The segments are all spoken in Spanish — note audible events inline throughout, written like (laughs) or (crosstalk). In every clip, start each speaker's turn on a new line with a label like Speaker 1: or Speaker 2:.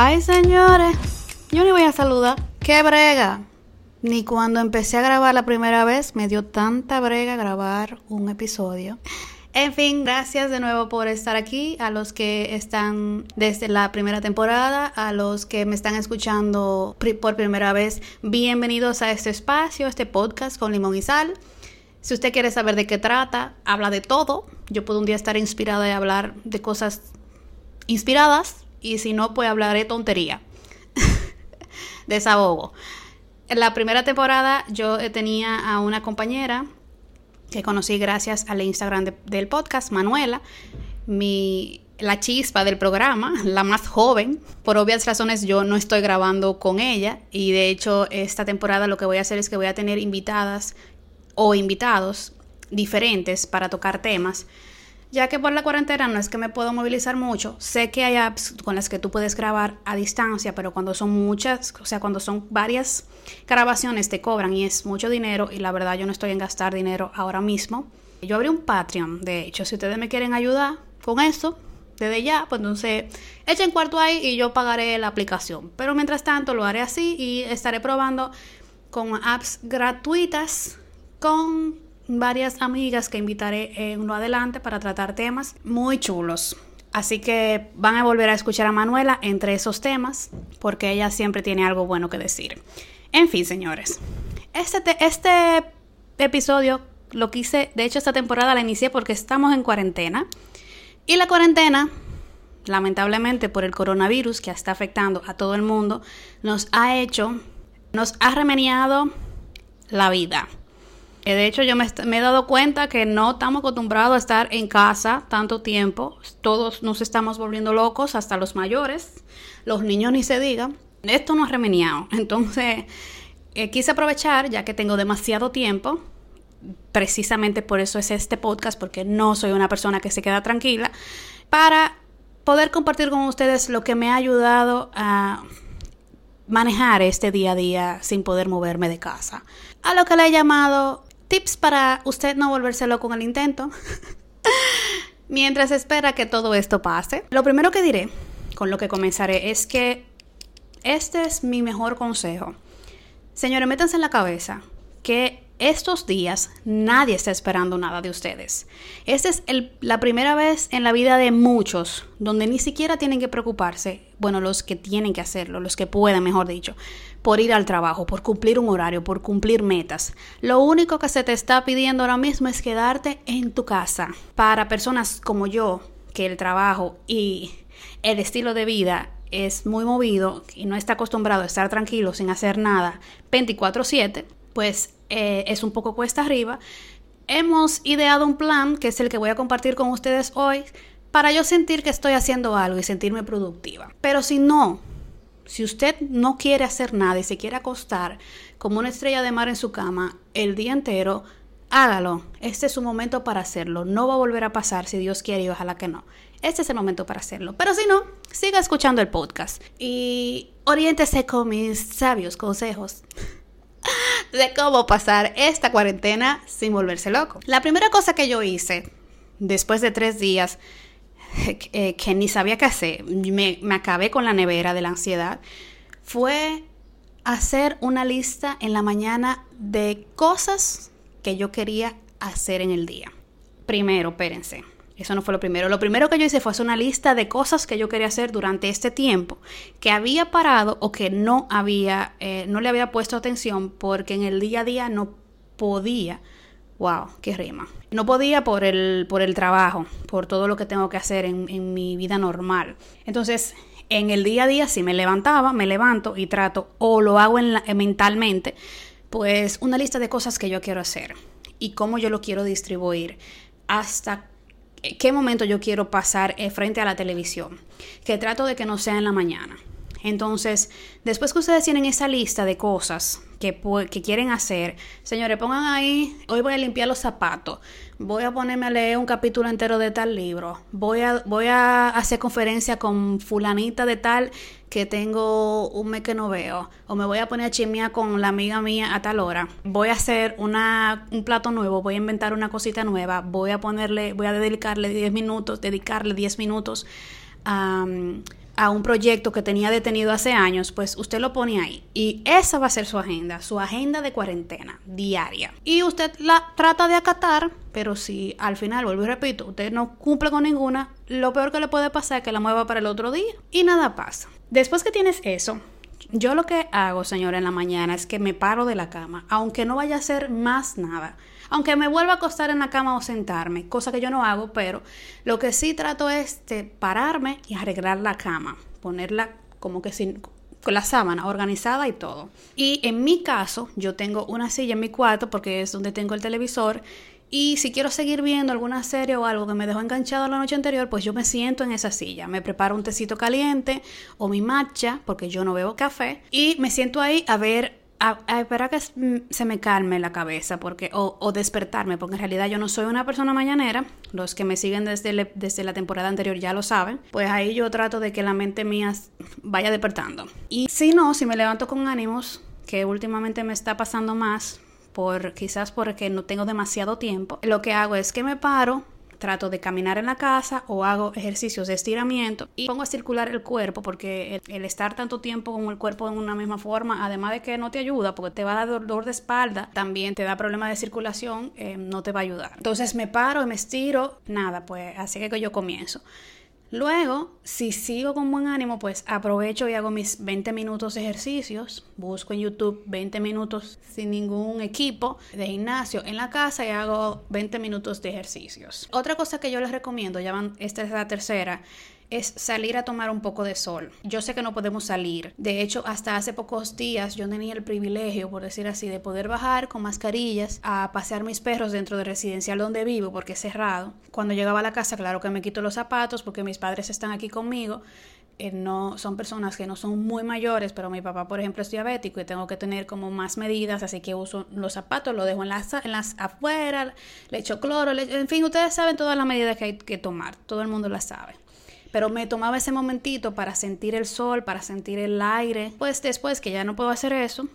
Speaker 1: Ay, señores, yo ni voy a saludar. ¡Qué brega! Ni cuando empecé a grabar la primera vez me dio tanta brega grabar un episodio. En fin, gracias de nuevo por estar aquí, a los que están desde la primera temporada, a los que me están escuchando por primera vez, bienvenidos a este espacio, este podcast con limón y sal. Si usted quiere saber de qué trata, habla de todo. Yo puedo un día estar inspirada y hablar de cosas inspiradas y si no, pues hablaré tontería. (laughs) Desahogo. En la primera temporada yo tenía a una compañera que conocí gracias al Instagram del podcast, Manuela, mi, la chispa del programa, la más joven. Por obvias razones yo no estoy grabando con ella y de hecho esta temporada lo que voy a hacer es que voy a tener invitadas o invitados diferentes para tocar temas ya que por la cuarentena no es que me puedo movilizar mucho, sé que hay apps con las que tú puedes grabar a distancia, pero cuando son muchas, o sea, cuando son varias grabaciones te cobran y es mucho dinero y la verdad yo no estoy en gastar dinero ahora mismo. Yo abrí un Patreon, de hecho, si ustedes me quieren ayudar con eso, desde ya, pues entonces echen cuarto ahí y yo pagaré la aplicación. Pero mientras tanto lo haré así y estaré probando con apps gratuitas con varias amigas que invitaré en uno adelante para tratar temas muy chulos. Así que van a volver a escuchar a Manuela entre esos temas porque ella siempre tiene algo bueno que decir. En fin, señores, este, este episodio lo quise, de hecho esta temporada la inicié porque estamos en cuarentena y la cuarentena, lamentablemente por el coronavirus que está afectando a todo el mundo, nos ha hecho, nos ha remeniado la vida. Eh, de hecho, yo me, he dado cuenta que no estamos acostumbrados a estar en casa tanto tiempo. Todos nos estamos volviendo locos, hasta los mayores. Los niños ni se digan. Esto no ha remeniado. (laughs) Entonces, eh, quise aprovechar, ya que tengo demasiado tiempo, precisamente por eso es este podcast, porque no soy una persona que se queda tranquila, para poder compartir con ustedes lo que me ha ayudado a manejar este día a día sin poder moverme de casa. A lo que le he llamado Tips para usted no volverse loco con el intento. (laughs) Mientras espera que todo esto pase. Lo primero que diré, con lo que comenzaré, es que este es mi mejor consejo. Señores, métanse en la cabeza que estos días nadie está esperando nada de ustedes. Esta es la primera vez en la vida de muchos donde ni siquiera tienen que preocuparse, bueno, los que tienen que hacerlo, los que pueden, mejor dicho, por ir al trabajo, por cumplir un horario, por cumplir metas. Lo único que se te está pidiendo ahora mismo es quedarte en tu casa. Para personas como yo, que el trabajo y el estilo de vida es muy movido y no está acostumbrado a estar tranquilo sin hacer nada 24/7, pues eh, es un poco cuesta arriba, hemos ideado un plan que es el que voy a compartir con ustedes hoy para yo sentir que estoy haciendo algo y sentirme productiva. Pero si no, si usted no quiere hacer nada y se quiere acostar como una estrella de mar en su cama el día entero, hágalo. Este es su momento para hacerlo. No va a volver a pasar si Dios quiere y ojalá que no. Este es el momento para hacerlo. Pero si no, siga escuchando el podcast y oriéntese con mis sabios consejos de cómo pasar esta cuarentena sin volverse loco. La primera cosa que yo hice después de tres días eh, que ni sabía qué hacer, me, me acabé con la nevera de la ansiedad, fue hacer una lista en la mañana de cosas que yo quería hacer en el día. Primero, espérense, eso no fue lo primero. Lo primero que yo hice fue hacer una lista de cosas que yo quería hacer durante este tiempo, que había parado o que no había, eh, no le había puesto atención porque en el día a día no podía. Wow, qué rima. No podía por el, por el trabajo, por todo lo que tengo que hacer en, mi vida normal. Entonces, en el día a día, si me levantaba, me levanto y trato, o lo hago en mentalmente, pues una lista de cosas que yo quiero hacer y cómo yo lo quiero distribuir hasta qué momento yo quiero pasar eh, frente a la televisión, que trato de que no sea en la mañana. Entonces, después que ustedes tienen esa lista de cosas que, que, quieren hacer, señores, pongan ahí, hoy voy a limpiar los zapatos, voy a ponerme a leer un capítulo entero de tal libro, voy a, voy a hacer conferencia con fulanita de tal que tengo un mes que no veo, o me voy a poner a con la amiga mía a tal hora, voy a hacer una, un plato nuevo, voy a inventar una cosita nueva, voy a ponerle, voy a dedicarle 10 minutos, dedicarle 10 minutos a a un proyecto que tenía detenido hace años, pues usted lo pone ahí. Y esa va a ser su agenda, su agenda de cuarentena diaria. Y usted la trata de acatar, pero si al final, vuelvo y repito, usted no cumple con ninguna, lo peor que le puede pasar es que la mueva para el otro día y nada pasa. Después que tienes eso, yo lo que hago, señora, en la mañana es que me paro de la cama, aunque no vaya a hacer más nada. Aunque me vuelva a acostar en la cama o sentarme, cosa que yo no hago, pero lo que sí trato es de pararme y arreglar la cama, ponerla como que sin, con la sábana organizada y todo. Y en mi caso, yo tengo una silla en mi cuarto porque es donde tengo el televisor y si quiero seguir viendo alguna serie o algo que me dejó enganchado la noche anterior, pues yo me siento en esa silla. Me preparo un tecito caliente o mi matcha, porque yo no bebo café, y me siento ahí a ver a, esperar que se me calme la cabeza porque o, despertarme, porque en realidad yo no soy una persona mañanera, los que me siguen desde, desde la temporada anterior ya lo saben, pues ahí yo trato de que la mente mía vaya despertando. Y si no, si me levanto con ánimos, que últimamente me está pasando más, por quizás porque no tengo demasiado tiempo, lo que hago es que me paro, trato de caminar en la casa o hago ejercicios de estiramiento y pongo a circular el cuerpo porque el, estar tanto tiempo con el cuerpo en una misma forma, además de que no te ayuda porque te va a dar dolor de espalda, también te da problemas de circulación, eh, no te va a ayudar. Entonces me paro y me estiro, nada, pues así que yo comienzo. Luego, si sigo con buen ánimo, pues aprovecho y hago mis 20 minutos de ejercicios. Busco en YouTube 20 minutos sin ningún equipo de gimnasio en la casa y hago 20 minutos de ejercicios. Otra cosa que yo les recomiendo, ya van, esta es la tercera, es salir a tomar un poco de sol. Yo sé que no podemos salir. De hecho, hasta hace pocos días yo tenía el privilegio, por decir así, de poder bajar con mascarillas a pasear mis perros dentro del residencial donde vivo porque es cerrado. Cuando llegaba a la casa, claro que me quito los zapatos porque mis padres están aquí conmigo. Eh, no son personas que no son muy mayores, pero mi papá, por ejemplo, es diabético y tengo que tener como más medidas, así que uso los zapatos, lo dejo en las, en las afuera, le echo cloro, en fin, ustedes saben todas las medidas que hay que tomar, todo el mundo las sabe pero me tomaba ese momentito para sentir el sol, para sentir el aire. Pues después que ya no puedo hacer eso,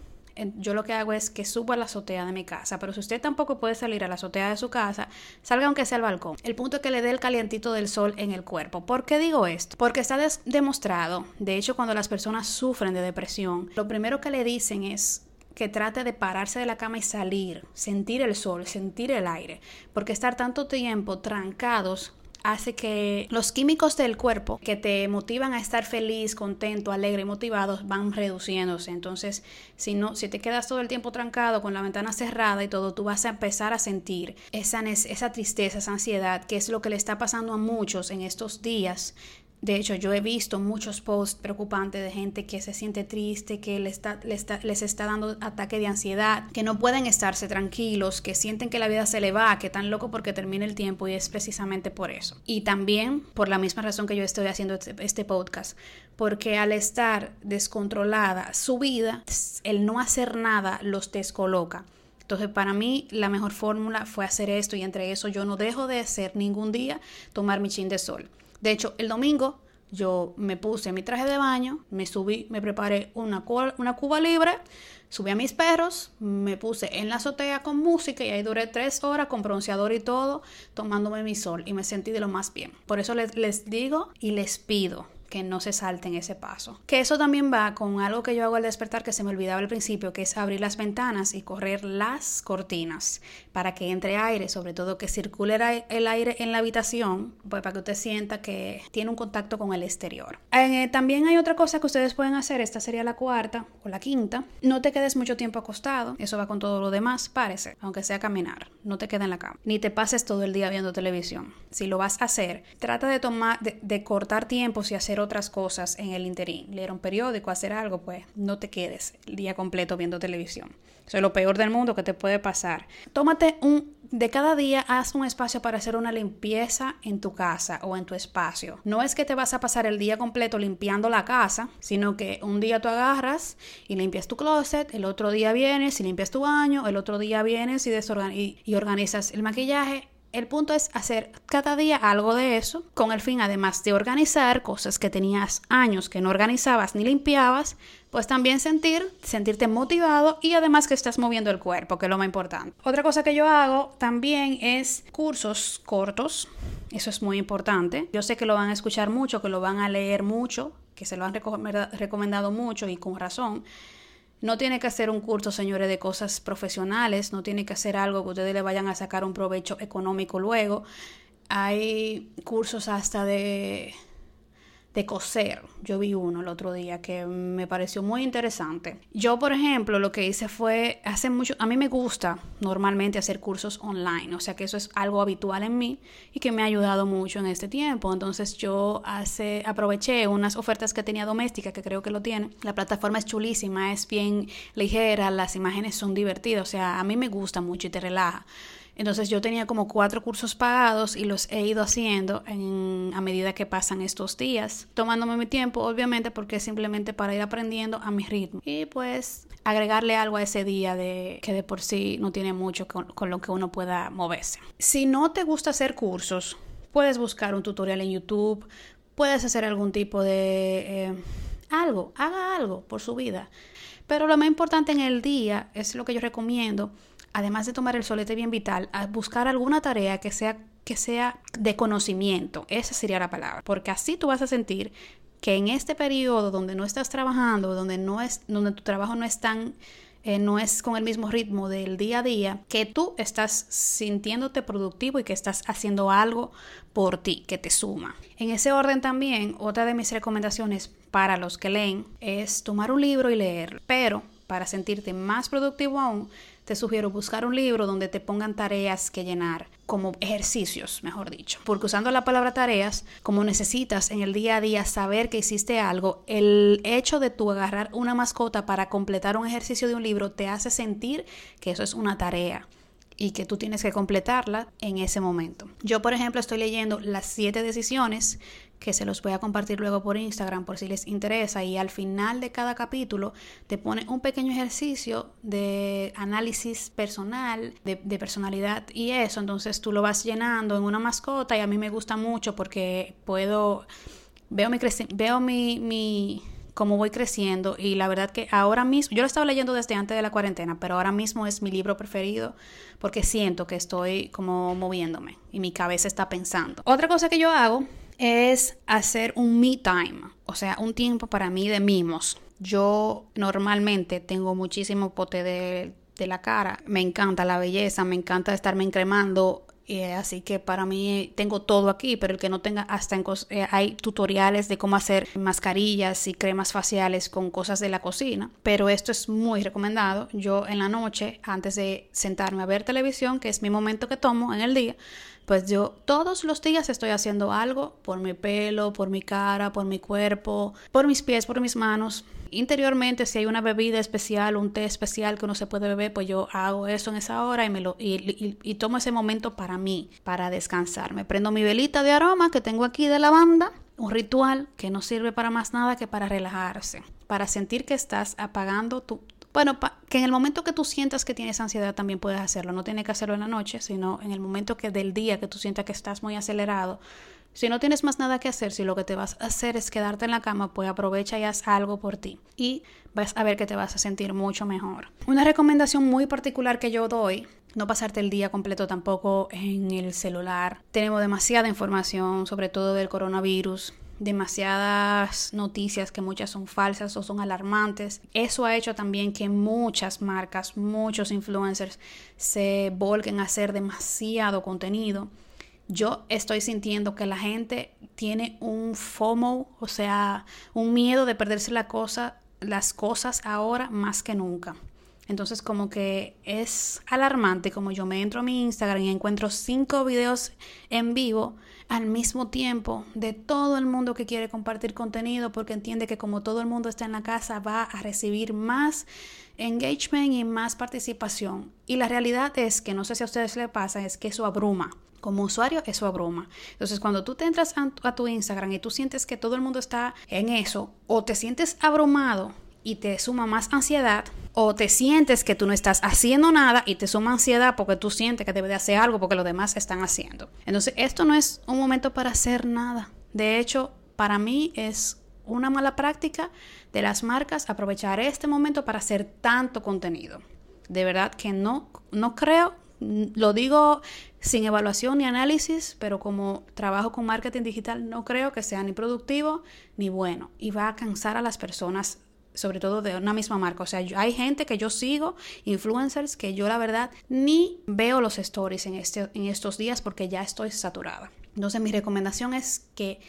Speaker 1: yo lo que hago es que subo a la azotea de mi casa, pero si usted tampoco puede salir a la azotea de su casa, salga aunque sea al balcón. El punto es que le dé el calientito del sol en el cuerpo. ¿Por qué digo esto? Porque está demostrado, de hecho cuando las personas sufren de depresión, lo primero que le dicen es que trate de pararse de la cama y salir, sentir el sol, sentir el aire, porque estar tanto tiempo trancados hace que los químicos del cuerpo que te motivan a estar feliz, contento, alegre y motivado van reduciéndose. Entonces, si no, si te quedas todo el tiempo trancado con la ventana cerrada y todo, tú vas a empezar a sentir esa, esa tristeza, esa ansiedad, que es lo que le está pasando a muchos en estos días de hecho, yo he visto muchos posts preocupantes de gente que se siente triste, que les está, les está, dando ataque de ansiedad, que no pueden estarse tranquilos, que sienten que la vida se le va, que están locos porque termina el tiempo y es precisamente por eso. Y también por la misma razón que yo estoy haciendo este, este podcast, porque al estar descontrolada su vida, el no hacer nada los descoloca. Entonces, para mí, la mejor fórmula fue hacer esto y entre eso yo no dejo de hacer ningún día tomar mi chin de sol. De hecho, el domingo yo me puse mi traje de baño, me subí, me preparé una, una cuba libre, subí a mis perros, me puse en la azotea con música y ahí duré tres horas con bronceador y todo, tomándome mi sol y me sentí de lo más bien. Por eso les, les digo y les pido que no se salten ese paso. Que eso también va con algo que yo hago al despertar que se me olvidaba al principio, que es abrir las ventanas y correr las cortinas para que entre aire, sobre todo que circule el aire en la habitación, pues para que usted sienta que tiene un contacto con el exterior. Eh, también hay otra cosa que ustedes pueden hacer, esta sería la cuarta o la quinta. No te quedes mucho tiempo acostado, eso va con todo lo demás, párese, aunque sea caminar, no te quedes en la cama, ni te pases todo el día viendo televisión. Si lo vas a hacer, trata de tomar, de, cortar tiempos y hacer otras cosas en el interín, leer un periódico, hacer algo, pues no te quedes el día completo viendo televisión. Eso es lo peor del mundo que te puede pasar. Tómate un, de cada día haz un espacio para hacer una limpieza en tu casa o en tu espacio. No es que te vas a pasar el día completo limpiando la casa, sino que un día tú agarras y limpias tu closet, el otro día vienes y limpias tu baño, el otro día vienes y, y organizas el maquillaje el punto es hacer cada día algo de eso, con el fin además de organizar cosas que tenías años que no organizabas ni limpiabas, pues también sentir, sentirte motivado y además que estás moviendo el cuerpo, que es lo más importante. Otra cosa que yo hago también es cursos cortos, eso es muy importante. Yo sé que lo van a escuchar mucho, que lo van a leer mucho, que se lo han recomendado mucho y con razón. No tiene que hacer un curso, señores, de cosas profesionales, no tiene que hacer algo que ustedes le vayan a sacar un provecho económico luego. Hay cursos hasta de de coser. Yo vi uno el otro día que me pareció muy interesante. Yo, por ejemplo, lo que hice fue hace mucho, a mí me gusta normalmente hacer cursos online, o sea que eso es algo habitual en mí y que me ha ayudado mucho en este tiempo. Entonces yo hace, aproveché unas ofertas que tenía doméstica, que creo que lo tiene. La plataforma es chulísima, es bien ligera, las imágenes son divertidas, o sea, a mí me gusta mucho y te relaja. Entonces yo tenía como cuatro cursos pagados y los he ido haciendo a medida que pasan estos días, tomándome mi tiempo, obviamente, porque es simplemente para ir aprendiendo a mi ritmo. Y pues agregarle algo a ese día de que de por sí no tiene mucho con, lo que uno pueda moverse. Si no te gusta hacer cursos, puedes buscar un tutorial en YouTube, puedes hacer algún tipo de eh, algo, haga algo por su vida. Pero lo más importante en el día es lo que yo recomiendo además de tomar el solete bien vital, a buscar alguna tarea que sea, que sea de conocimiento. Esa sería la palabra. Porque así tú vas a sentir que en este periodo donde no estás trabajando, donde, no es, donde tu trabajo no es tan... Eh, no es con el mismo ritmo del día a día, que tú estás sintiéndote productivo y que estás haciendo algo por ti, que te suma. En ese orden también, otra de mis recomendaciones para los que leen es tomar un libro y leerlo, pero para sentirte más productivo aún, te sugiero buscar un libro donde te pongan tareas que llenar, como ejercicios, mejor dicho. Porque usando la palabra tareas, como necesitas en el día a día saber que hiciste algo, el hecho de tú agarrar una mascota para completar un ejercicio de un libro te hace sentir que eso es una tarea y que tú tienes que completarla en ese momento. Yo, por ejemplo, estoy leyendo las siete decisiones que se los voy a compartir luego por Instagram por si les interesa y al final de cada capítulo te pone un pequeño ejercicio de análisis personal, de, personalidad y eso, entonces tú lo vas llenando en una mascota y a mí me gusta mucho porque puedo, veo mi, veo mi, mi cómo voy creciendo y la verdad que ahora mismo, yo lo estaba leyendo desde antes de la cuarentena, pero ahora mismo es mi libro preferido porque siento que estoy como moviéndome y mi cabeza está pensando. Otra cosa que yo hago es hacer un me time, o sea, un tiempo para mí de mimos. Yo normalmente tengo muchísimo pote de, la cara, me encanta la belleza, me encanta estarme encremando. Así que para mí tengo todo aquí, pero el que no tenga hasta en eh, hay tutoriales de cómo hacer mascarillas y cremas faciales con cosas de la cocina, pero esto es muy recomendado. Yo en la noche, antes de sentarme a ver televisión, que es mi momento que tomo en el día, pues yo todos los días estoy haciendo algo por mi pelo, por mi cara, por mi cuerpo, por mis pies, por mis manos. Interiormente, si hay una bebida especial, un té especial que uno se puede beber, pues yo hago eso en esa hora y, me lo, y, tomo ese momento para mí, para descansar. Me prendo mi velita de aroma que tengo aquí de lavanda, un ritual que no sirve para más nada que para relajarse, para sentir que estás apagando tu, bueno, que en el momento que tú sientas que tienes ansiedad también puedes hacerlo. No tienes que hacerlo en la noche, sino en el momento que del día que tú sientas que estás muy acelerado. Si no tienes más nada que hacer, si lo que te vas a hacer es quedarte en la cama, pues aprovecha y haz algo por ti. Y vas a ver que te vas a sentir mucho mejor. Una recomendación muy particular que yo doy no pasarte el día completo tampoco en el celular. Tenemos demasiada información, sobre todo del coronavirus demasiadas noticias que muchas son falsas o son alarmantes. Eso ha hecho también que muchas marcas, muchos influencers se volquen a hacer demasiado contenido. Yo estoy sintiendo que la gente tiene un FOMO, o sea, un miedo de perderse las cosas ahora más que nunca. Entonces como que es alarmante como yo me entro a mi Instagram y encuentro cinco videos en vivo al mismo tiempo de todo el mundo que quiere compartir contenido porque entiende que como todo el mundo está en la casa va a recibir más engagement y más participación. Y la realidad es que no sé si a ustedes les pasa, es que eso abruma. Como usuario, eso abruma. Entonces, cuando tú te entras a tu Instagram y tú sientes que todo el mundo está en eso, o te sientes abrumado y te suma más ansiedad, o te sientes que tú no estás haciendo nada y te suma ansiedad porque tú sientes que debes de hacer algo porque los demás están haciendo. Entonces, esto no es un momento para hacer nada. De hecho, para mí es una mala práctica de las marcas aprovechar este momento para hacer tanto contenido. De verdad que no, no creo Lo digo sin evaluación ni análisis, pero como trabajo con marketing digital, no creo que sea ni productivo ni bueno y va a cansar a las personas sobre todo de una misma marca. O sea, hay gente que yo sigo, influencers, que yo la verdad ni veo los stories en, este, estos días porque ya estoy saturada. Entonces mi recomendación es que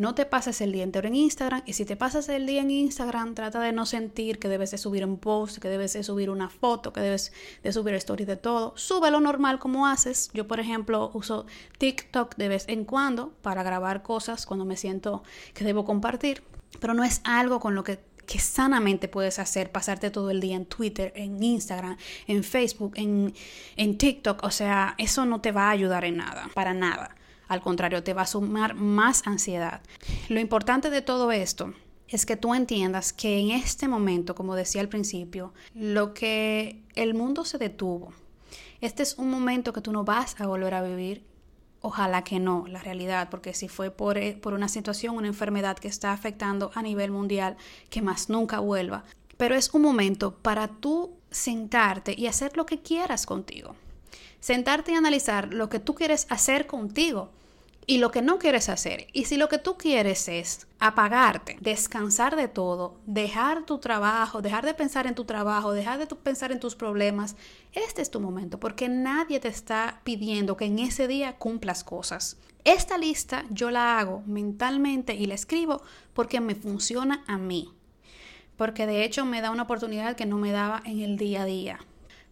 Speaker 1: no te pases el día entero en Instagram y si te pasas el día en Instagram, trata de no sentir que debes de subir un post, que debes de subir una foto, que debes de subir stories de todo. Sube lo normal como haces. Yo, por ejemplo, uso TikTok de vez en cuando para grabar cosas cuando me siento que debo compartir, pero no es algo con lo que que sanamente puedes hacer, pasarte todo el día en Twitter, en Instagram, en Facebook, en TikTok. O sea, eso no te va a ayudar en nada, para nada. Al contrario, te va a sumar más ansiedad. Lo importante de todo esto es que tú entiendas que en este momento, como decía al principio, lo que el mundo se detuvo. Este es un momento que tú no vas a volver a vivir. Ojalá que no, la realidad, porque si fue por, eh, por una situación, una enfermedad que está afectando a nivel mundial, que más nunca vuelva. Pero es un momento para tú sentarte y hacer lo que quieras contigo. Sentarte y analizar lo que tú quieres hacer contigo y lo que no quieres hacer. Y si lo que tú quieres es apagarte, descansar de todo, dejar tu trabajo, dejar de pensar en tu trabajo, dejar de pensar en tus problemas, este es tu momento porque nadie te está pidiendo que en ese día cumplas cosas. Esta lista yo la hago mentalmente y la escribo porque me funciona a mí. Porque de hecho me da una oportunidad que no me daba en el día a día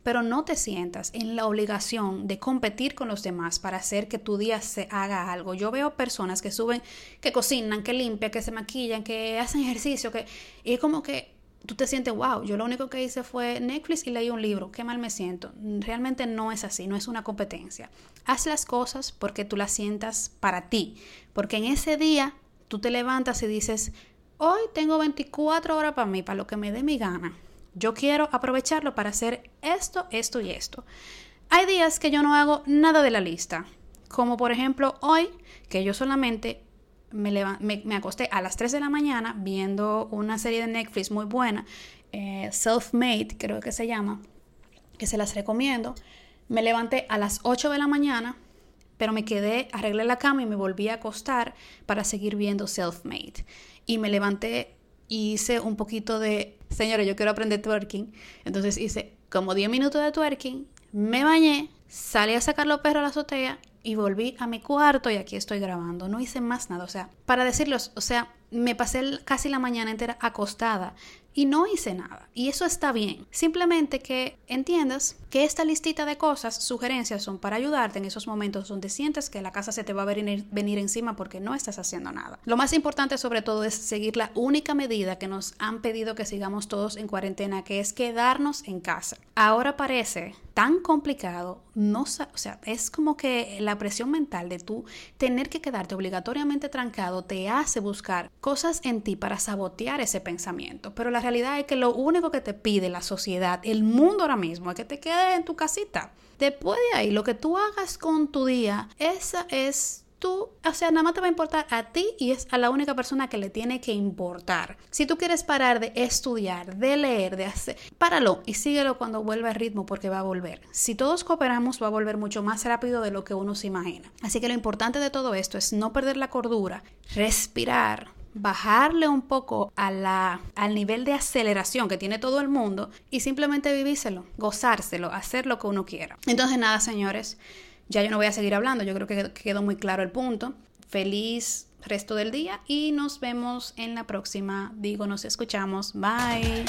Speaker 1: pero no te sientas en la obligación de competir con los demás para hacer que tu día se haga algo. Yo veo personas que suben, que cocinan, que limpian, que se maquillan, que hacen ejercicio, que y es como que tú te sientes, wow, yo lo único que hice fue Netflix y leí un libro, qué mal me siento. Realmente no es así, no es una competencia. Haz las cosas porque tú las sientas para ti, porque en ese día tú te levantas y dices, hoy tengo 24 horas para mí, para lo que me dé mi gana. Yo quiero aprovecharlo para hacer esto, esto y esto. Hay días que yo no hago nada de la lista, como por ejemplo hoy, que yo solamente me, me, acosté a las 3 de la mañana viendo una serie de Netflix muy buena, eh, Self-Made creo que se llama, que se las recomiendo. Me levanté a las 8 de la mañana, pero me quedé, arreglé la cama y me volví a acostar para seguir viendo Self-Made. Y me levanté hice un poquito de, señora, yo quiero aprender twerking. Entonces hice como 10 minutos de twerking, me bañé, salí a sacar los perros a la azotea y volví a mi cuarto y aquí estoy grabando. No hice más nada. O sea, para decirlos, o sea, me pasé casi la mañana entera acostada y no hice nada. Y eso está bien. Simplemente que entiendas que esta listita de cosas, sugerencias, son para ayudarte en esos momentos donde sientes que la casa se te va a venir, venir encima porque no estás haciendo nada. Lo más importante sobre todo es seguir la única medida que nos han pedido que sigamos todos en cuarentena, que es quedarnos en casa. Ahora parece tan complicado, no, o sea, es como que la presión mental de tú tener que quedarte obligatoriamente trancado te hace buscar cosas en ti para sabotear ese pensamiento. Pero la realidad es que lo único que te pide la sociedad, el mundo ahora mismo, es que te quedes en tu casita. Después de ahí, lo que tú hagas con tu día, esa es tú, o sea, nada más te va a importar a ti y es a la única persona que le tiene que importar. Si tú quieres parar de estudiar, de leer, de hacer, páralo y síguelo cuando vuelva el ritmo porque va a volver. Si todos cooperamos, va a volver mucho más rápido de lo que uno se imagina. Así que lo importante de todo esto es no perder la cordura, respirar, bajarle un poco a la, al nivel de aceleración que tiene todo el mundo y simplemente vivírselo, gozárselo, hacer lo que uno quiera. Entonces nada, señores, ya yo no voy a seguir hablando, yo creo que quedó muy claro el punto. Feliz resto del día y nos vemos en la próxima. Digo, nos escuchamos. Bye.